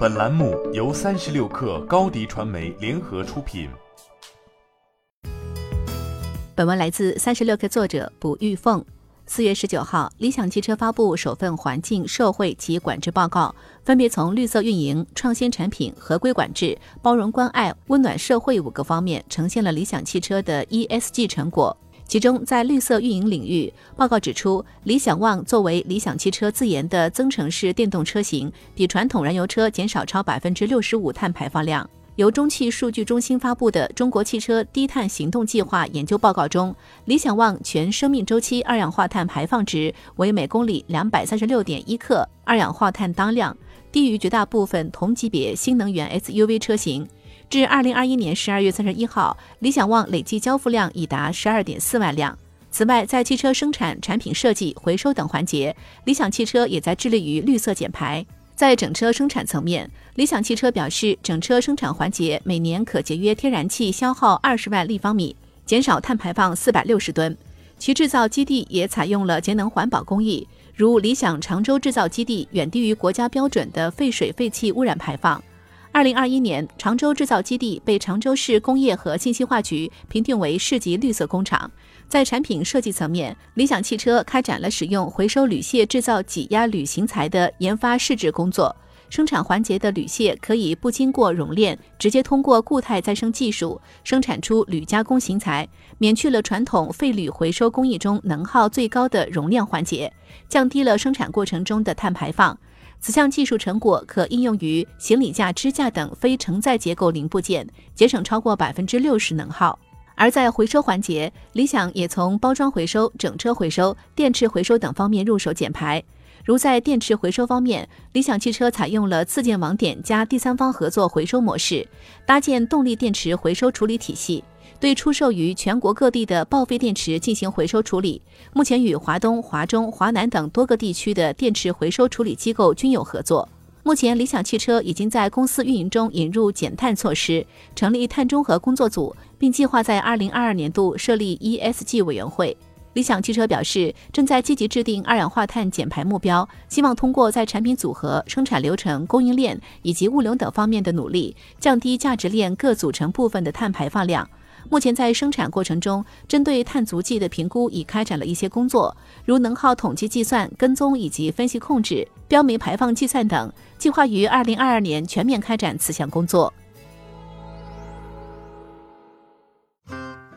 本栏目由三十六氪高低传媒联合出品。本文来自三十六氪作者卜玉凤。四月十九号，理想汽车发布首份环境、社会及管制报告，分别从绿色运营、创新产品、合规管制、包容关爱、温暖社会五个方面，呈现了理想汽车的 ESG 成果。其中，在绿色运营领域，报告指出，理想 ONE 作为理想汽车自研的增程式电动车型，比传统燃油车减少超百分之六十五碳排放量。由中汽数据中心发布的《中国汽车低碳行动计划》研究报告中，理想 ONE 全生命周期二氧化碳排放值为每公里两百三十六点一克二氧化碳当量，低于绝大部分同级别新能源 SUV 车型。至二零二一年十二月三十一号，理想 ONE 累计交付量已达十二点四万辆。此外，在汽车生产、产品设计、回收等环节，理想汽车也在致力于绿色减排。在整车生产层面，理想汽车表示，整车生产环节每年可节约天然气消耗二十万立方米，减少碳排放四百六十吨。其制造基地也采用了节能环保工艺，如理想常州制造基地远低于国家标准的废水废气污染排放。二零二一年，常州制造基地被常州市工业和信息化局评定为市级绿色工厂。在产品设计层面，理想汽车开展了使用回收铝屑制造挤压铝型材的研发试制工作。生产环节的铝屑可以不经过熔炼，直接通过固态再生技术生产出铝加工型材，免去了传统废铝回收工艺中能耗最高的熔炼环节，降低了生产过程中的碳排放。此项技术成果可应用于行李架支架等非承载结构零部件，节省超过百分之六十能耗。而在回收环节，理想也从包装回收、整车回收、电池回收等方面入手减排。如在电池回收方面，理想汽车采用了自建网点加第三方合作回收模式，搭建动力电池回收处理体系。对出售于全国各地的报废电池进行回收处理，目前与华东、华中、华南等多个地区的电池回收处理机构均有合作。目前，理想汽车已经在公司运营中引入减碳措施，成立碳中和工作组，并计划在二零二二年度设立 ESG 委员会。理想汽车表示，正在积极制定二氧化碳减排目标，希望通过在产品组合、生产流程、供应链以及物流等方面的努力，降低价值链各组成部分的碳排放量。目前在生产过程中，针对碳足迹的评估已开展了一些工作，如能耗统计计算、跟踪以及分析控制、标煤排放计算等。计划于二零二二年全面开展此项工作。